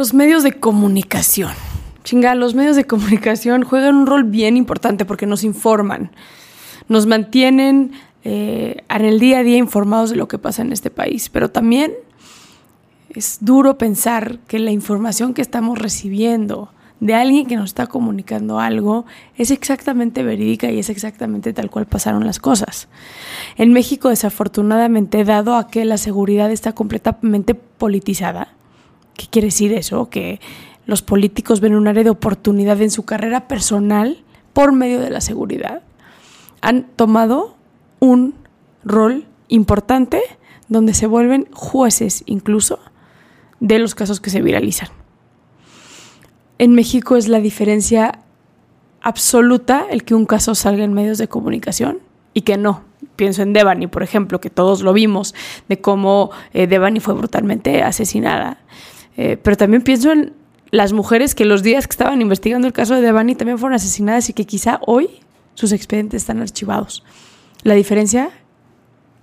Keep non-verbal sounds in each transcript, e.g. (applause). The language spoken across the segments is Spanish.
Los medios de comunicación. Chinga, los medios de comunicación juegan un rol bien importante porque nos informan, nos mantienen eh, en el día a día informados de lo que pasa en este país, pero también es duro pensar que la información que estamos recibiendo de alguien que nos está comunicando algo es exactamente verídica y es exactamente tal cual pasaron las cosas. En México, desafortunadamente, dado a que la seguridad está completamente politizada, ¿Qué quiere decir eso? Que los políticos ven un área de oportunidad en su carrera personal por medio de la seguridad. Han tomado un rol importante donde se vuelven jueces incluso de los casos que se viralizan. En México es la diferencia absoluta el que un caso salga en medios de comunicación y que no. Pienso en Devani, por ejemplo, que todos lo vimos, de cómo eh, Devani fue brutalmente asesinada. Eh, pero también pienso en las mujeres que los días que estaban investigando el caso de Devani también fueron asesinadas y que quizá hoy sus expedientes están archivados. La diferencia,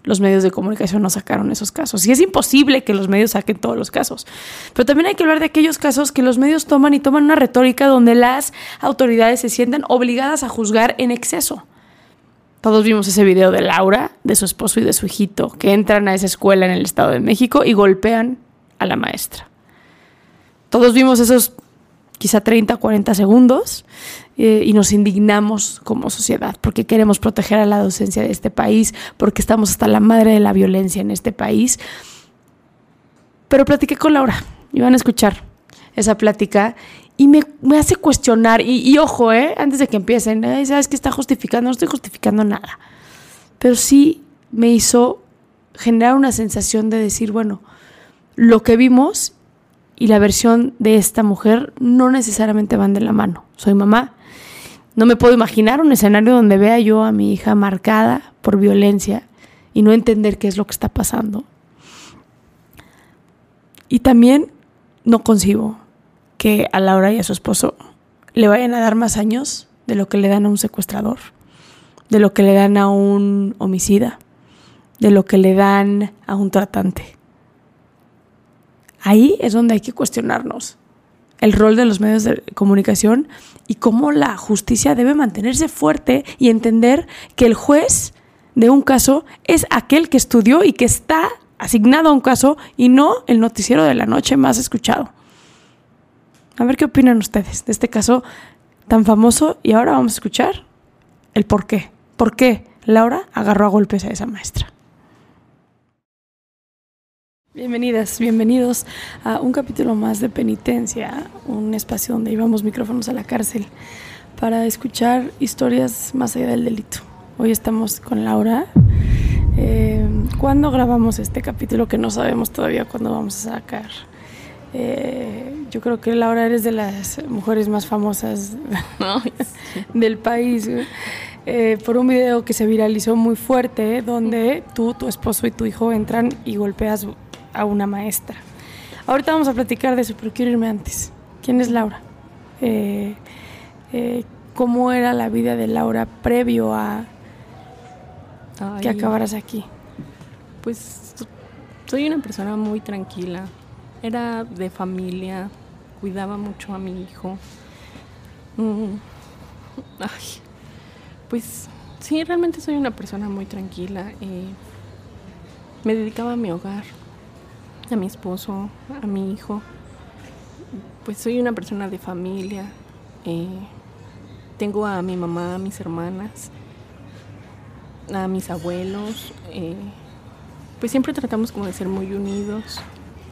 los medios de comunicación no sacaron esos casos. Y es imposible que los medios saquen todos los casos. Pero también hay que hablar de aquellos casos que los medios toman y toman una retórica donde las autoridades se sienten obligadas a juzgar en exceso. Todos vimos ese video de Laura, de su esposo y de su hijito, que entran a esa escuela en el Estado de México y golpean a la maestra. Todos vimos esos quizá 30, 40 segundos eh, y nos indignamos como sociedad porque queremos proteger a la docencia de este país, porque estamos hasta la madre de la violencia en este país. Pero platiqué con Laura, iban a escuchar esa plática y me, hace cuestionar, y, ojo, eh, antes de que empiecen, ¿sabes qué está justificando? No estoy justificando nada, pero sí me hizo generar una sensación de decir, bueno, lo que vimos y la versión de esta mujer no necesariamente van de la mano. Soy mamá. No me puedo imaginar un escenario donde vea yo a mi hija marcada por violencia y no entender qué es lo que está pasando. Y también no concibo que a Laura y a su esposo le vayan a dar más años de lo que le dan a un secuestrador, de lo que le dan a un homicida, de lo que le dan a un tratante. Ahí es donde hay que cuestionarnos el rol de los medios de comunicación y cómo la justicia debe mantenerse fuerte y entender que el juez de un caso es aquel que estudió y que está asignado a un caso y no el noticiero de la noche más escuchado. A ver qué opinan ustedes de este caso tan famoso y ahora vamos a escuchar el por qué. ¿Por qué Laura agarró a golpes a esa maestra? Bienvenidas, bienvenidos a un capítulo más de Penitencia, un espacio donde llevamos micrófonos a la cárcel para escuchar historias más allá del delito. Hoy estamos con Laura. Eh, ¿Cuándo grabamos este capítulo que no sabemos todavía cuándo vamos a sacar? Eh, yo creo que Laura eres de las mujeres más famosas (laughs) del país. eh, por un video que se viralizó muy fuerte, donde tú, tu esposo y tu hijo entran y golpeas a una maestra. Ahorita vamos a platicar de eso, pero quiero irme antes. ¿Quién es Laura? Eh, eh, ¿Cómo era la vida de Laura previo a que acabaras aquí? Pues soy una persona muy tranquila. Era de familia, cuidaba mucho a mi hijo. Mm, ay, pues sí, realmente soy una persona muy tranquila. Eh, me dedicaba a mi hogar, a mi esposo, a mi hijo. Pues soy una persona de familia. Eh, tengo a mi mamá, a mis hermanas, a mis abuelos. Eh, pues siempre tratamos como de ser muy unidos.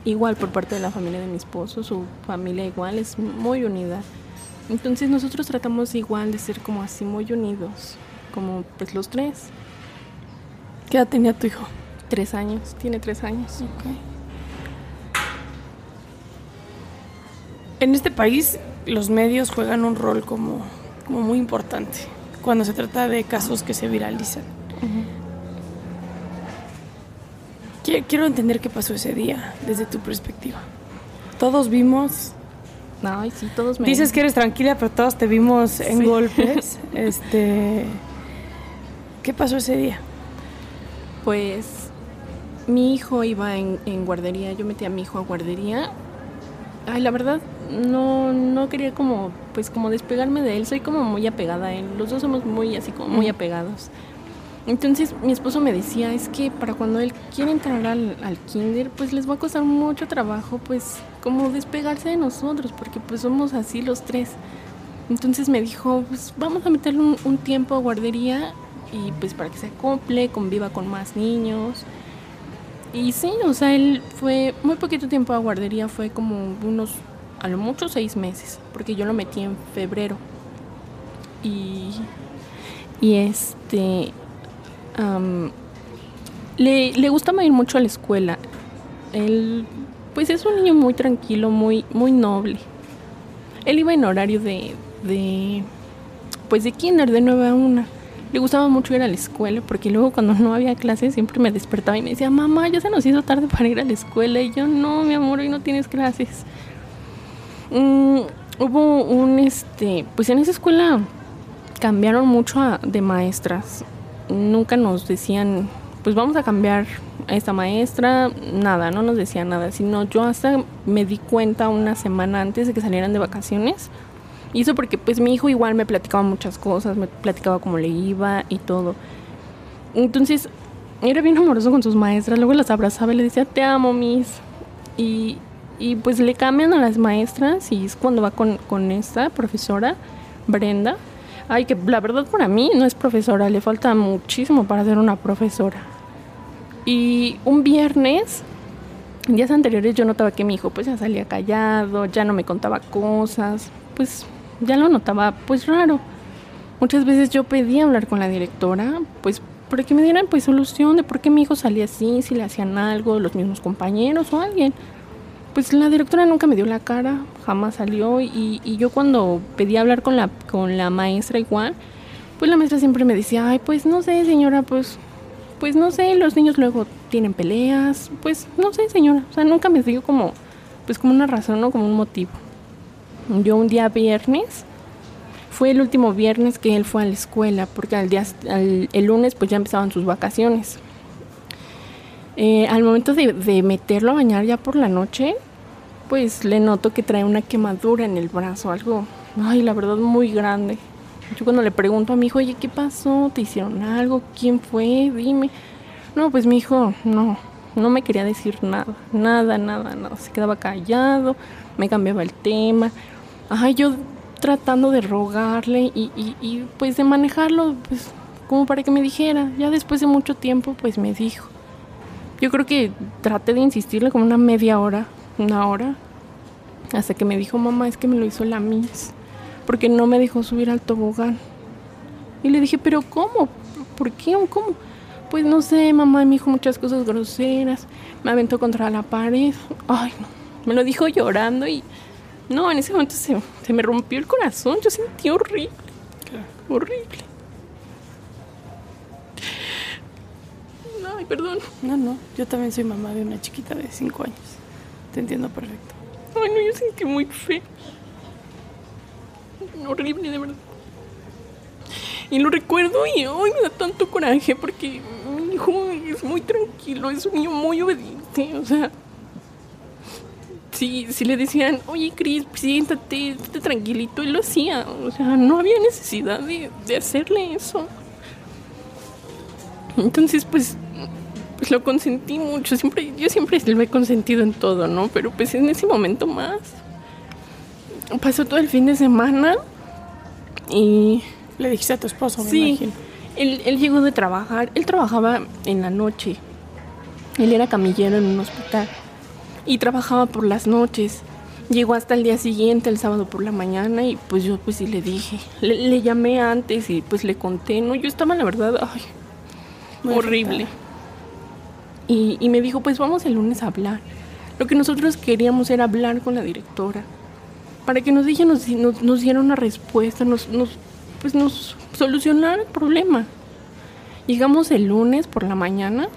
Igual por parte de la familia de mi esposo, su familia igual es muy unida. Entonces nosotros tratamos igual de ser como así muy unidos, como pues los tres. ¿Qué edad tenía tu hijo? Tres años, tiene tres años. En este país los medios juegan un rol como, como muy importante cuando se trata de casos que se viralizan. Quiero entender qué pasó ese día desde tu perspectiva. Todos vimos Ay, sí, todos me... Dices que eres tranquila, pero todos te vimos en golpes. (laughs) este, ¿Qué pasó ese día? Pues mi hijo iba en, guardería, yo metí a mi hijo a guardería. Ay, la verdad, no, no quería como, pues como despegarme de él, soy como muy apegada a él. Los dos somos muy así como muy apegados. Entonces mi esposo me decía, es que para cuando él quiere entrar al, al, kinder, pues les va a costar mucho trabajo, pues como despegarse de nosotros, porque pues somos así los tres. Entonces me dijo, pues vamos a meterle un, tiempo a guardería y pues para que se acople, conviva con más niños. Y sí, o sea, él fue muy poquito tiempo a guardería, fue como unos, a lo mucho seis meses, porque yo lo metí en febrero. Y, y este, le, le gustaba ir mucho a la escuela. Él, pues es un niño muy tranquilo, muy, muy noble. Él iba en horario de, de, pues de kinder, de 9 a 1. Le gustaba mucho ir a la escuela porque luego cuando no había clases siempre me despertaba y me decía, mamá, ya se nos hizo tarde para ir a la escuela. Y yo, no, mi amor, hoy no tienes clases. Mm, hubo un, este, pues en esa escuela cambiaron mucho de maestras nunca nos decían, pues vamos a cambiar a esta maestra, nada, no nos decían nada, sino yo hasta me di cuenta una semana antes de que salieran de vacaciones. Y eso porque pues mi hijo igual me platicaba muchas cosas, me platicaba cómo le iba y todo. Entonces, era bien amoroso con sus maestras, luego las abrazaba y le decía, te amo, mis. Y, y pues le cambian a las maestras y es cuando va con, con esta profesora, Brenda Ay, que la verdad para mí no es profesora, le falta muchísimo para ser una profesora. Y un viernes, días anteriores yo notaba que mi hijo pues ya salía callado, ya no me contaba cosas, pues ya lo notaba pues raro. Muchas veces yo pedía hablar con la directora, pues para que me dieran pues solución de por qué mi hijo salía así, si le hacían algo, los mismos compañeros o alguien pues la directora nunca me dio la cara, jamás salió y, yo cuando pedí hablar con la, con la maestra igual, pues la maestra siempre me decía, ay, pues no sé señora, pues, pues no sé, los niños luego tienen peleas, pues no sé señora, o sea, nunca me dio como, pues como una razón o como un motivo. Yo un día viernes, fue el último viernes que él fue a la escuela, porque al día, el lunes pues ya empezaban sus vacaciones. Eh, al momento de, meterlo a bañar ya por la noche, pues le noto que trae una quemadura en el brazo, algo, ay, la verdad, muy grande. Yo cuando le pregunto a mi hijo, oye, ¿qué pasó? ¿Te hicieron algo? ¿Quién fue? Dime. No, pues mi hijo, no, no me quería decir nada, nada, nada, nada. Se quedaba callado, me cambiaba el tema. Ay, yo tratando de rogarle y, y, y pues de manejarlo, pues como para que me dijera. Ya después de mucho tiempo, pues me dijo. Yo creo que traté de insistirle como una media hora, una hora, hasta que me dijo, mamá, es que me lo hizo la Miss, porque no me dejó subir al tobogán. Y le dije, pero ¿cómo? ¿Por qué? ¿Cómo? Pues no sé, mamá me dijo muchas cosas groseras, me aventó contra la pared. Ay, no, me lo dijo llorando y no, en ese momento se, se me rompió el corazón, yo sentí horrible, horrible. Ay, perdón. No, no, yo también soy mamá de una chiquita de 5 años. Te entiendo perfecto. Ay, no, yo sentí muy feo. Horrible, de verdad. Y lo recuerdo y hoy me da tanto coraje porque mi hijo es muy tranquilo, es un niño muy obediente, o sea... Si, si le decían, oye Cris, siéntate, estate tranquilito, él lo hacía. O sea, no había necesidad de, de hacerle eso. Entonces, pues, pues lo consentí mucho. Siempre, yo siempre lo he consentido en todo, ¿no? Pero pues en ese momento más. Pasó todo el fin de semana y Le dijiste a tu esposo, me sí, imagino. él, él llegó de trabajar. Él trabajaba en la noche. Él era camillero en un hospital y trabajaba por las noches. Llegó hasta el día siguiente, el sábado por la mañana, y pues yo pues sí le dije. Le, le llamé antes y pues le conté, ¿no? Yo estaba, la verdad, ay, Muy horrible. Y, y me dijo, pues vamos el lunes a hablar. Lo que nosotros queríamos era hablar con la directora. Para que nos, ella nos, nos, nos diera una respuesta, nos, nos, pues nos solucionara el problema. Llegamos el lunes por la mañana.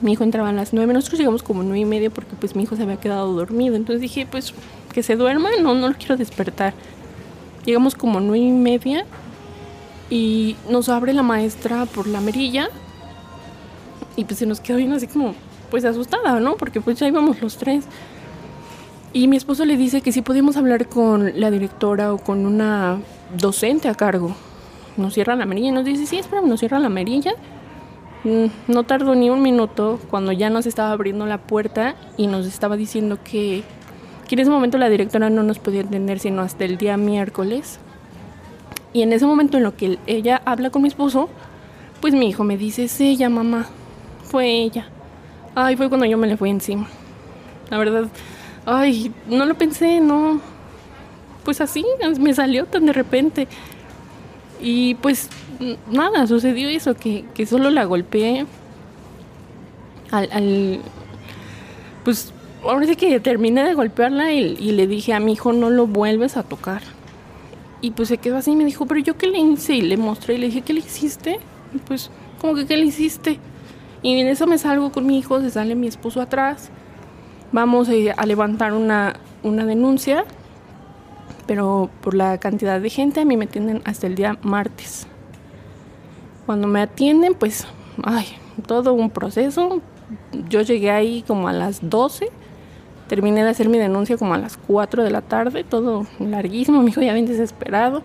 Mi hijo entraba a las nueve. Nosotros llegamos como nueve y media porque pues mi hijo se había quedado dormido. Entonces dije, pues que se duerma, no, no lo quiero despertar. Llegamos como nueve y media y nos abre la maestra por la merilla y pues se nos quedó bien así como pues asustada, ¿no? Porque pues ya íbamos los tres. Y mi esposo le dice que si podíamos hablar con la directora o con una docente a cargo. Nos cierra la merilla y nos dice, sí, espera, nos cierra la merilla. Mm, No tardó ni un minuto cuando ya nos estaba abriendo la puerta y nos estaba diciendo que, que en ese momento la directora no nos podía atender sino hasta el día miércoles. Y en ese momento en lo que ella habla con mi esposo, pues mi hijo me dice, es ella, mamá, fue ella. Ay, fue cuando yo me le fui encima. La verdad, ay, no lo pensé, no. Pues así, me salió tan de repente. Y pues nada, sucedió eso, que, que solo la golpeé. Al, al- Pues ahora sí que terminé de golpearla y le dije a mi hijo, no lo vuelves a tocar. Y pues se quedó así y me dijo, pero yo qué le hice y le mostré y le dije, ¿qué le hiciste? Y pues, ¿cómo que qué le hiciste? Y en eso me salgo con mi hijo, se sale mi esposo atrás. Vamos a levantar una, una denuncia, pero por la cantidad de gente a mí me atienden hasta el día martes. Cuando me atienden, pues, ay, todo un proceso. Yo llegué ahí como a las 12, terminé de hacer mi denuncia como a las 4 de la tarde, todo larguísimo, mi hijo ya bien desesperado.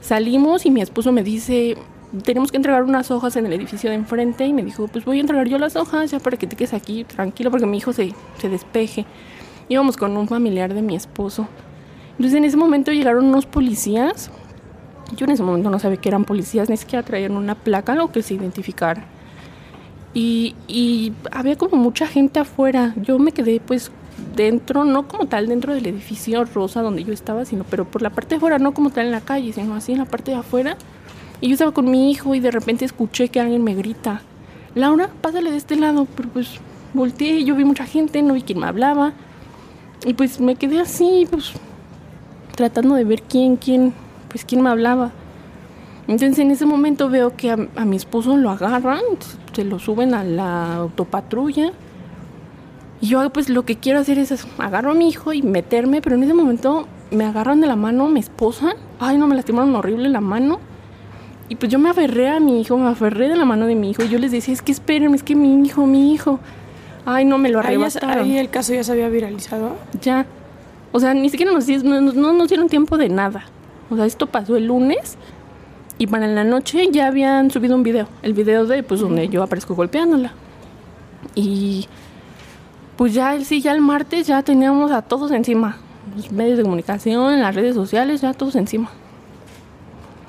Salimos y mi esposo me dice, tenemos que entregar unas hojas en el edificio de enfrente y me dijo, pues voy a entregar yo las hojas ya para que te quedes aquí tranquilo porque mi hijo se, se despeje. Íbamos con un familiar de mi esposo. Entonces en ese momento llegaron unos policías. Yo en ese momento no sabía que eran policías, ni siquiera traían una placa, algo que se identificara. Y, y había como mucha gente afuera. Yo me quedé pues dentro, no como tal dentro del edificio rosa donde yo estaba, sino pero por la parte de afuera, no como tal en la calle, sino así en la parte de afuera. Y yo estaba con mi hijo y de repente escuché que alguien me grita, Laura, pásale de este lado, pero pues volteé, yo vi mucha gente, no vi quién me hablaba. Y pues me quedé así, pues tratando de ver quién, quién, pues quién me hablaba. Entonces en ese momento veo que a, a mi esposo lo agarran, se lo suben a la autopatrulla. Y yo pues lo que quiero hacer es agarro a mi hijo y meterme, pero en ese momento me agarran de la mano mi esposa. Ay, no, me lastimaron horrible la mano. Y pues yo me aferré a mi hijo, me aferré de la mano de mi hijo. Y yo les decía, es que espérenme, es que mi hijo, mi hijo. Ay, no, me lo arrebataron. ahí el caso ya se había viralizado. Ya. O sea, ni siquiera nos, no- no nos dieron tiempo de nada. O sea, esto pasó el lunes y para la noche ya habían subido un video. El video de, pues, donde yo aparezco golpeándola. Y pues ya el sí, ya el martes ya teníamos a todos encima. Los medios de comunicación, las redes sociales, ya todos encima.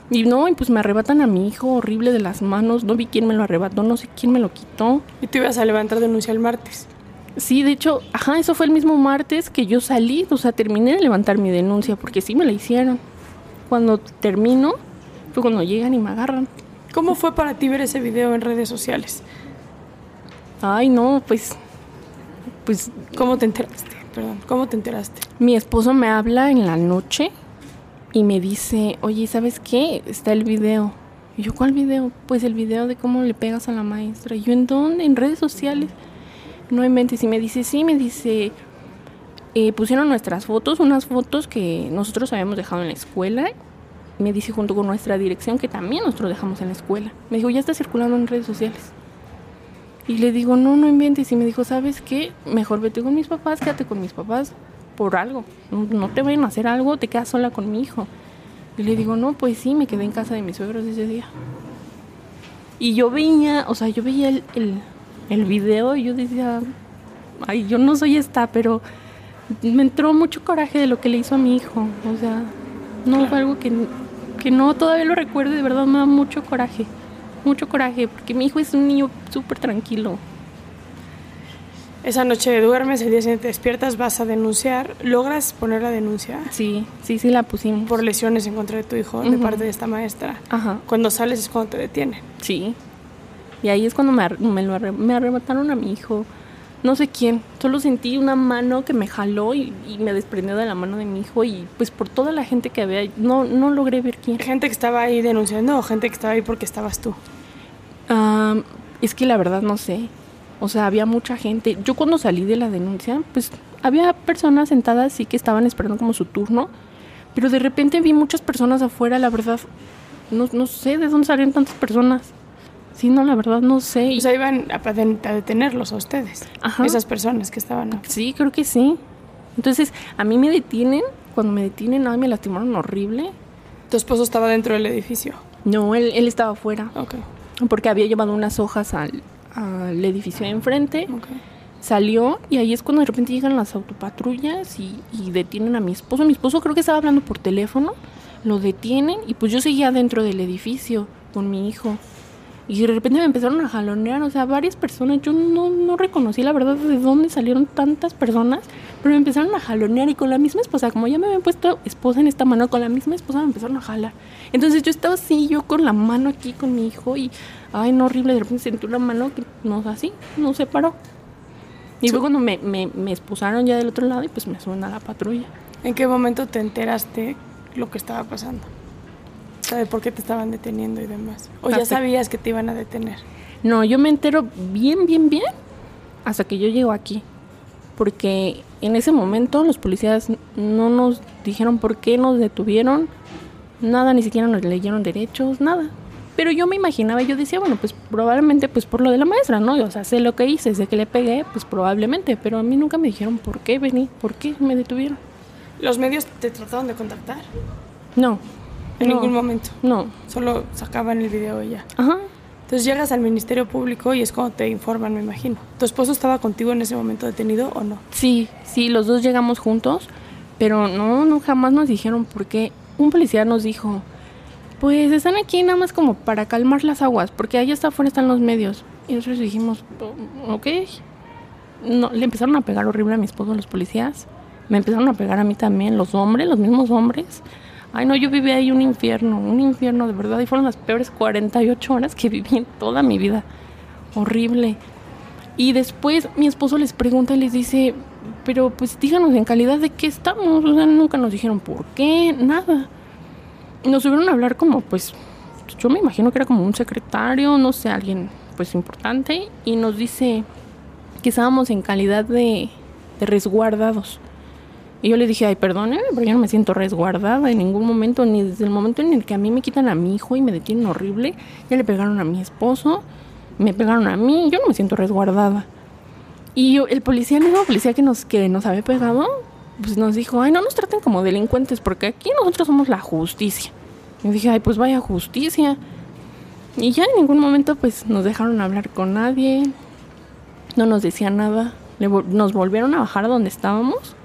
Y no, y pues me arrebatan a mi hijo horrible de las manos. No vi quién me lo arrebató, no sé quién me lo quitó. Y tú ibas a levantar denuncia el martes. Sí, de hecho, ajá, eso fue el mismo martes que yo salí, o sea, terminé de levantar mi denuncia porque sí me la hicieron. Cuando termino, fue cuando llegan y me agarran. ¿Cómo fue para ti ver ese video en redes sociales? Ay, no, pues, pues ¿Cómo te enteraste? Perdón, ¿cómo te enteraste? mi esposo me habla en la noche y me dice, oye, ¿sabes qué? Está el video. Yo, ¿cuál video? Pues el video de cómo le pegas a la maestra. Yo, ¿en dónde? En redes sociales. No inventes. Y me dice, sí, me dice, eh, pusieron nuestras fotos, unas fotos que nosotros habíamos dejado en la escuela. Me dice junto con nuestra dirección que también nosotros dejamos en la escuela. Me dijo, ya está circulando en redes sociales. Y le digo, no, no inventes. Y me dijo, ¿sabes qué? Mejor vete con mis papás, quédate con mis papás por algo. No, no te vayan a hacer algo, te quedas sola con mi hijo. Y le digo, no, pues sí, me quedé en casa de mis suegros ese día. Y yo veía, o sea, yo veía el, el, el video y yo decía, ay, yo no soy esta, pero me entró mucho coraje de lo que le hizo a mi hijo. O sea, no fue algo que, que no todavía lo recuerdo, de verdad me da mucho coraje. Mucho coraje, porque mi hijo es un niño súper tranquilo. Esa noche duermes, el día siguiente despiertas, vas a denunciar. ¿Logras poner la denuncia? Sí, sí, sí la pusimos. Por lesiones en contra de tu hijo de parte de esta maestra. Ajá, Cuando sales es cuando te detienen. sí. Y ahí es cuando me, ar- me, lo arre- me arrebataron a mi hijo. No sé quién. Solo sentí una mano que me jaló y, y me desprendió de la mano de mi hijo. Y pues por toda la gente que había, no, no logré ver quién. Gente que estaba ahí denunciando o gente que estaba ahí porque estabas tú. Ah, es que la verdad no sé. O sea, había mucha gente. Yo cuando salí de la denuncia, pues había personas sentadas sí que estaban esperando como su turno. Pero de repente vi muchas personas afuera, la verdad. No, no sé de dónde salieron tantas personas. Sí, no, la verdad no sé. O sea, iban a, a detenerlos a ustedes. Ajá. Esas personas que estaban. Sí, creo que sí. Entonces, a mí me detienen. Cuando me detienen, ay, me lastimaron horrible. Tu esposo estaba dentro del edificio. No, él, él estaba afuera. Ok, Porque había llevado unas hojas al, al edificio de enfrente. ok. Salió y ahí es cuando de repente llegan las autopatrullas y, y detienen a mi esposo. Mi esposo creo que estaba hablando por teléfono. Lo detienen y pues yo seguía dentro del edificio con mi hijo. Y de repente me empezaron a jalonear, o sea, varias personas. Yo no, no reconocí la verdad de dónde salieron tantas personas, pero me empezaron a jalonear y con la misma esposa, como ya me habían puesto esposa en esta mano, con la misma esposa me empezaron a jalar. Entonces yo estaba así, yo con la mano aquí con mi hijo y, ay, no, horrible, de repente sentí una mano que no así, no se paró. Y fue cuando me, me, me expulsaron ya del otro lado y pues me suben a la patrulla. ¿En qué momento te enteraste lo que estaba pasando? De por qué te estaban deteniendo y demás. O ya Hasta- sabías que te iban a detener. No, yo me entero bien, bien, bien hasta que yo llego aquí. Porque en ese momento los policías no nos dijeron por qué nos detuvieron, nada, ni siquiera nos leyeron derechos, nada. Pero yo me imaginaba, yo decía, bueno, pues probablemente pues por lo de la maestra, ¿no? O sea, sé lo que hice, sé que le pegué, pues probablemente, pero a mí nunca me dijeron por qué vení, por qué me detuvieron. ¿Los medios te trataron de contactar? No. En no, ningún momento. No. Solo sacaban el video y ya. Ajá. Entonces llegas al Ministerio Público y es cuando te informan, me imagino. ¿Tu esposo estaba contigo en ese momento detenido o no? Sí, sí, los dos llegamos juntos, pero no, no, jamás nos dijeron por qué. Un policía nos dijo, pues están aquí nada más como para calmar las aguas, porque allá está afuera están los medios. Y nosotros dijimos, "Oh, ok. No, le empezaron a pegar horrible a mi esposo los policías. Me empezaron a pegar a mí también, los hombres, los mismos hombres. Ay, no, yo viví ahí un infierno, un infierno de verdad. Y fueron las peores 48 horas que viví en toda mi vida. Horrible. Y después mi esposo les pregunta y les dice, pero pues díganos en calidad de qué estamos. O sea, nunca nos dijeron por qué, nada. Nos subieron a hablar como, pues, yo me imagino que era como un secretario, no sé, alguien pues importante. Y nos dice que estábamos en calidad de, de resguardados. Y yo le dije, ay, perdóneme, pero yo no me siento resguardada en ningún momento, ni desde el momento en el que a mí me quitan a mi hijo y me detienen horrible. Ya le pegaron a mi esposo, me pegaron a mí, yo no me siento resguardada. Y yo, el policía, el mismo policía que nos, que nos había pegado, pues nos dijo, ay, no nos traten como delincuentes, porque aquí nosotros somos la justicia. Y dije, ay, pues vaya justicia. Y ya en ningún momento, pues nos dejaron hablar con nadie, no nos decían nada. Nos volvieron a bajar a donde estábamos,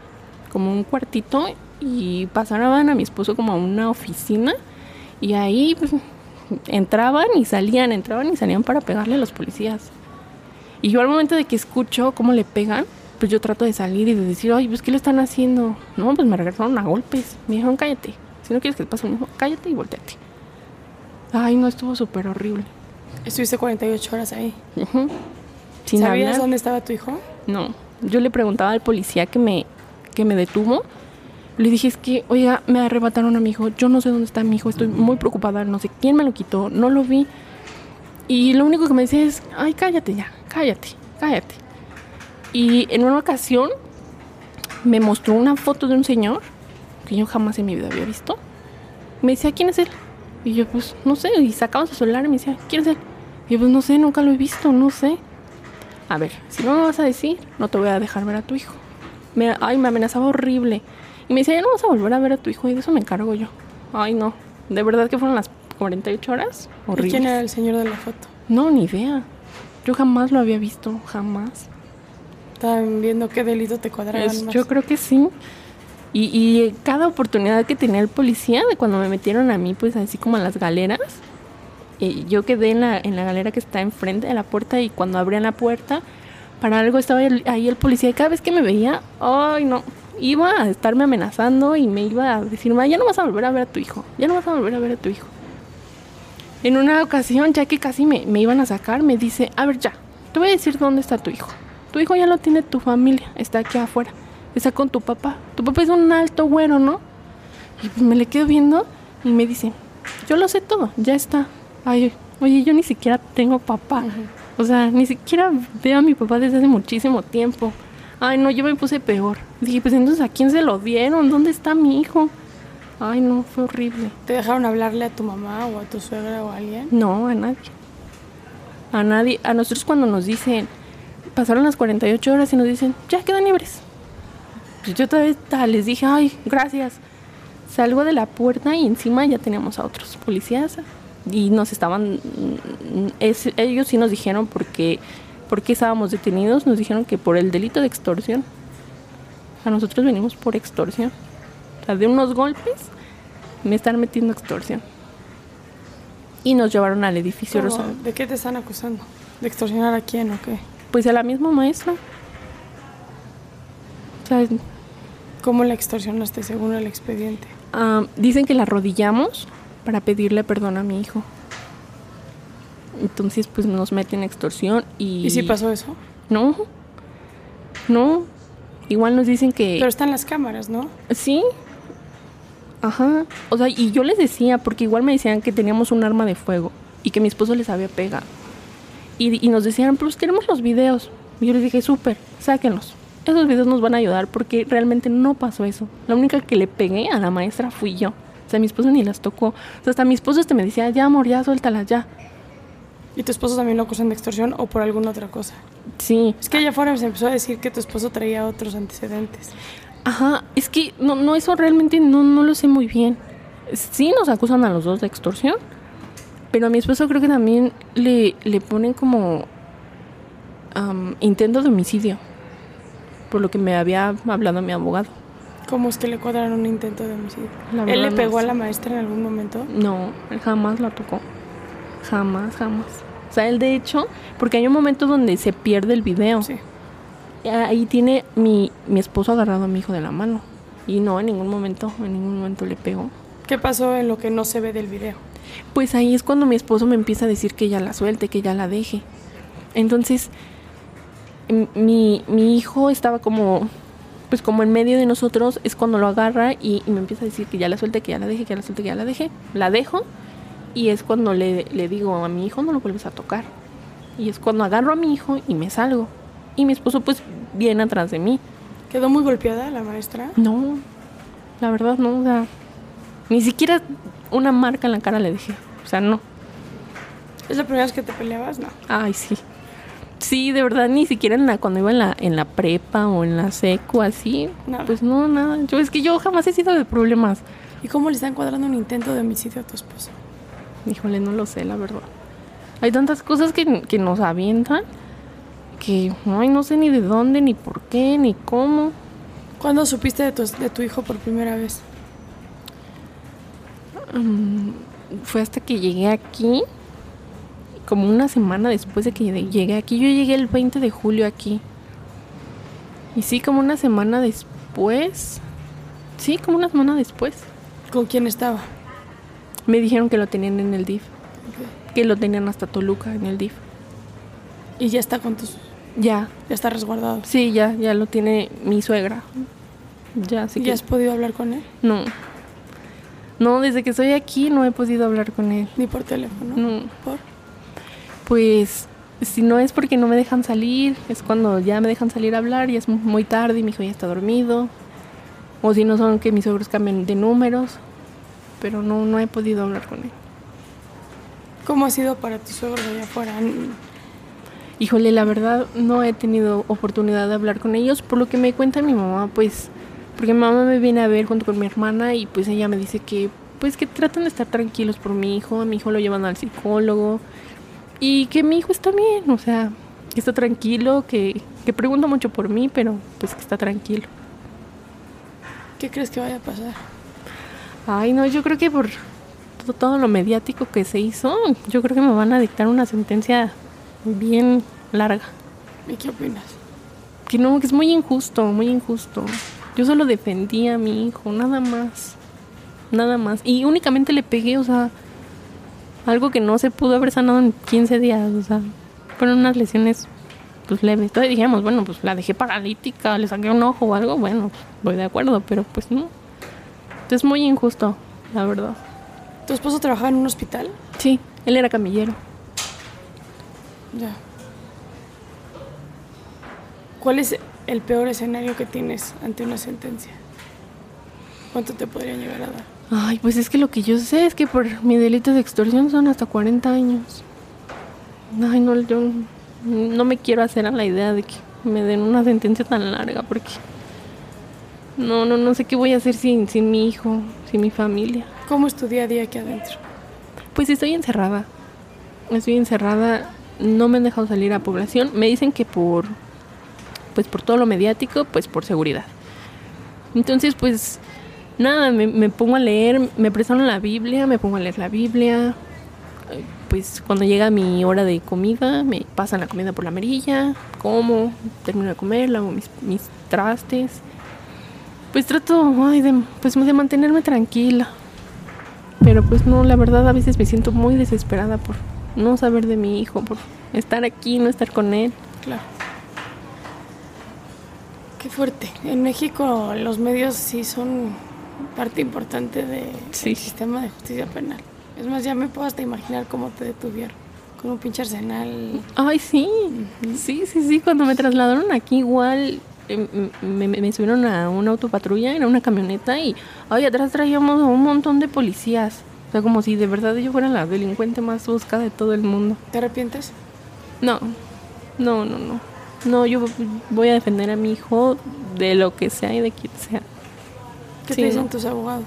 como un cuartito, y pasaban a mi esposo como a una oficina, y ahí pues, entraban y salían, entraban y salían para pegarle a los policías. Y yo al momento de que escucho cómo le pegan, pues yo trato de salir y de decir, ay, pues ¿qué le están haciendo? No, pues me regresaron a golpes. Me dijeron, cállate. Si no quieres que te pase lo mismo, cállate y volteate. Ay, no, estuvo súper horrible. Estuviste 48 horas ahí. Ujú. Sin ¿Sabías hablar. dónde estaba tu hijo? No. Yo le preguntaba al policía que me, que me detuvo, Le dije, es que, oiga, me arrebataron a mi hijo, yo no sé dónde está mi hijo, estoy muy preocupada, no sé quién me lo quitó, no lo vi. Y lo único que me decía es, ay, cállate ya, cállate, cállate. Y en una ocasión me mostró una foto de un señor que yo jamás en mi vida había visto. Me decía, ¿quién es él? Y yo, pues, no sé, y sacaba su celular y me decía, ¿quién es él? Y yo, pues, no sé, nunca lo he visto, no sé. A ver, si no me vas a decir, no te voy a dejar ver a tu hijo. Me, ay, me amenazaba horrible. Y me decía, ya no vas a volver a ver a tu hijo y de eso me encargo yo. Ay, no. De verdad que fueron las 48 horas ¿Y horribles. quién era el señor de la foto? No, ni idea. Yo jamás lo había visto, jamás. Estaban viendo qué delito te más. yo creo que sí. Y, y cada oportunidad que tenía el policía, de cuando me metieron a mí, pues así como a las galeras, eh, yo quedé en la, en la galera que está enfrente de la puerta y cuando abrían la puerta, para algo estaba ahí el policía y cada vez que me veía, ay no, iba a estarme amenazando y me iba a decir, "Ma, ya no vas a volver a ver a tu hijo, ya no vas a volver a ver a tu hijo. En una ocasión, ya que casi me, me iban a sacar, me dice, a ver ya, te voy a decir dónde está tu hijo. Tu hijo ya lo tiene tu familia, está aquí afuera, está con tu papá. Tu papá es un alto güero, ¿no? Y pues me le quedo viendo y me dice, yo lo sé todo, ya está. Ay, oye, yo ni siquiera tengo papá. O sea, ni siquiera veo a mi papá desde hace muchísimo tiempo. Ay, no, yo me puse peor. Dije, pues entonces, ¿a quién se lo dieron? ¿Dónde está mi hijo? Ay, no, fue horrible. ¿Te dejaron hablarle a tu mamá o a tu suegra o a alguien? No, a nadie. A nadie. A nosotros cuando nos dicen, pasaron las 48 horas y nos dicen, ya quedan libres. Yo todavía les dije, ay, gracias. Salgo de la puerta y encima ya teníamos a otros policías y nos estaban, es- ellos sí nos dijeron porque, porque estábamos detenidos, nos dijeron que por el delito de extorsión. A nosotros venimos por extorsión. O sea, de unos golpes me están metiendo extorsión. Y nos llevaron al edificio ¿Cómo? Rosa. ¿De qué te están acusando? ¿De extorsionar a quién o qué? Pues a la misma maestra. O sea, ¿Cómo la extorsionaste según el expediente? ah, dicen que la arrodillamos para pedirle perdón a mi hijo. Entonces, pues nos meten extorsión y... ¿Y si pasó eso? No. No. Igual nos dicen que... Pero están las cámaras, ¿no? Sí. Ajá. O sea, y yo les decía, porque igual me decían que teníamos un arma de fuego y que mi esposo les había pegado. Y, y nos decían, pues tenemos los videos. Y yo les dije, súper, sáquenlos. Esos videos nos van a ayudar porque realmente no pasó eso. La única que le pegué a la maestra fui yo. O sea, mi esposo ni las tocó. O sea, hasta mi esposo este me decía, ya amor, ya suéltalas, ya. ¿Y tu esposo también lo acusan de extorsión o por alguna otra cosa? Sí. Es que allá afuera se empezó a decir que tu esposo traía otros antecedentes. Ajá, es que no, no, eso realmente no, no lo sé muy bien. Sí nos acusan a los dos de extorsión, pero a mi esposo creo que también le, le ponen como am, intento de homicidio, por lo que me había hablado mi abogado. ¿Cómo es que le cuadraron un intento de homicidio? ¿Él le no pegó a la maestra en algún momento? No, él jamás la tocó. Jamás, jamás. O sea, él de hecho, porque hay un momento donde se pierde el video. Sí. Ahí tiene mi, mi esposo agarrado a mi hijo de la mano. Y no, en ningún momento, en ningún momento le pegó. ¿Qué pasó en lo que no se ve del video? Pues ahí es cuando mi esposo me empieza a decir que ya la suelte, que ya la deje. Entonces, m- mi, mi hijo estaba como, pues como en medio de nosotros, es cuando lo agarra y, y me empieza a decir que ya la suelte, que ya la deje, que ya la suelte, que ya la deje. La dejo y es cuando le, le digo a mi hijo no lo vuelves a tocar. Y es cuando agarro a mi hijo y me salgo. Y mi esposo pues viene atrás de mí. ¿Quedó muy golpeada la maestra? No, la verdad no, o sea, ni siquiera una marca en la cara le dejé. O sea, no. ¿Es la primera vez que te peleabas? No. Ay, sí. Sí, de verdad, ni siquiera en la, cuando iba en la, en la prepa o en la seco, así. Nada. Pues no, nada. Yo es que yo jamás he sido de problemas. ¿Y cómo le están cuadrando un intento de homicidio a tu esposo? Híjole, no lo sé, la verdad. Hay tantas cosas que, que nos avientan que ay, no sé ni de dónde, ni por qué, ni cómo. ¿Cuándo supiste de tu, de tu hijo por primera vez? Mm, fue hasta que llegué aquí, como una semana después de que llegué- aquí. Yo llegué el 20 de julio aquí. Y sí, como una semana después. Sí, como una semana después. ¿Con quién estaba? Me dijeron que lo tenían en el DIF. Que lo tenían hasta Toluca en el DIF. Y ya está con tus... Ya, Ya está resguardado. sí, ya, ya lo tiene mi suegra. Ya, así ¿Y que has podido hablar con él? no. No, desde que estoy aquí no he podido hablar con él. Ni por teléfono. No. ¿Por? Pues si no es porque no me dejan salir, es cuando ya me dejan salir a hablar y es muy tarde y mi hijo ya está dormido. O si no son que mis suegros cambian de números. Pero no, no he podido hablar con él. ¿Cómo ha sido para tus suegros allá afuera? Híjole, la verdad no he tenido oportunidad de hablar con ellos. Por lo que me cuenta mi mamá, pues, porque mi mamá me viene a ver junto con mi hermana y pues ella me dice que, pues, que tratan de estar tranquilos por mi hijo. A mi hijo lo llevan al psicólogo y que mi hijo está bien, o sea, que está tranquilo, que, que pregunta mucho por mí, pero pues que está tranquilo. ¿Qué crees que vaya a pasar? Ay, no, yo creo que por todo, todo lo mediático que se hizo, yo creo que me van a dictar una sentencia bien larga. ¿Y qué opinas? Que no, que es muy injusto, muy injusto. Yo solo defendí a mi hijo, nada más. Nada más. Y únicamente le pegué, o sea, algo que no se pudo haber sanado en 15 días, o sea, fueron unas lesiones pues leves. Todavía dijimos, bueno, pues la dejé paralítica, le saqué un ojo o algo, bueno, voy de acuerdo, pero pues no. Es muy injusto, la verdad. ¿Tu esposo trabajaba en un hospital? Sí, él era camillero. Ya. ¿Cuál es el peor escenario que tienes ante una sentencia? ¿Cuánto te podrían llegar a dar? Ay, pues es que lo que yo sé es que por mi delito de extorsión son hasta 40 años. Ay, no, yo no me quiero hacer a la idea de que me den una sentencia tan larga porque no, no, no sé qué voy a hacer sin, sin mi hijo, sin mi familia. ¿Cómo es tu día a día aquí adentro? Pues estoy encerrada. Estoy encerrada. No me han dejado salir a población. Me dicen que por, pues por todo lo mediático, pues por seguridad. Entonces, pues nada, me, me pongo a leer, me prestaron la Biblia, me pongo a leer la Biblia. Pues cuando llega mi hora de comida, me pasan la comida por la merilla, como, termino de comer, lavo mis, mis trastes. Pues trato ay, de, pues, de mantenerme tranquila. Pero pues no, la verdad a veces me siento muy desesperada por no saber de mi hijo, por estar aquí, no estar con él. Claro. Qué fuerte. En México los medios sí son parte importante del Sí. sistema de justicia penal. Es más, ya me puedo hasta imaginar cómo te detuvieron. Con un pinche arsenal. Ay, sí, sí, sí, sí, cuando me trasladaron aquí igual em, me, me- me subieron a una autopatrulla, era una camioneta y ay, atrás traíamos a un montón de policías. O sea, como si de verdad yo fuera la delincuente más buscada de todo el mundo. ¿Te arrepientes? No, no, no, no. No, yo voy a defender a mi hijo de lo que sea y de quien sea. ¿Qué Sí, te dicen no. tus abogados?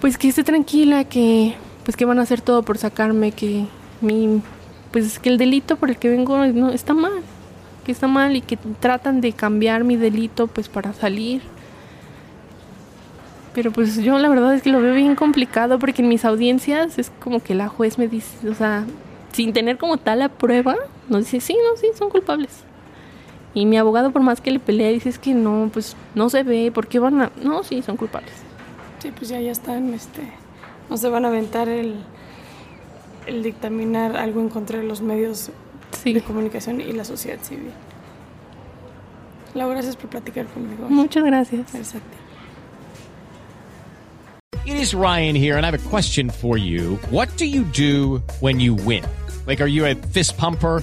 Pues que esté tranquila, que pues que van a hacer todo por sacarme, que mi pues que el delito por el que vengo no está mal, que está mal y que tratan de cambiar mi delito pues para salir. Pero pues yo la verdad es que lo veo bien complicado porque en mis audiencias es como que la juez me dice, o sea, sin tener como tal la prueba, nos dice, sí, no, sí, son culpables. Y mi abogado por más que le pelea dice, es que no, pues no se ve, ¿por qué van a...? No, sí, son culpables. Sí, pues ya, ya están, este. No se van a aventar el, el dictaminar algo en contra de los medios Sí. de comunicación y la sociedad civil. Laura, gracias por platicar conmigo. Muchas gracias. Ti. It is Ryan here, and I have a question for you. What do you do when you win? Like, are you a fist pumper?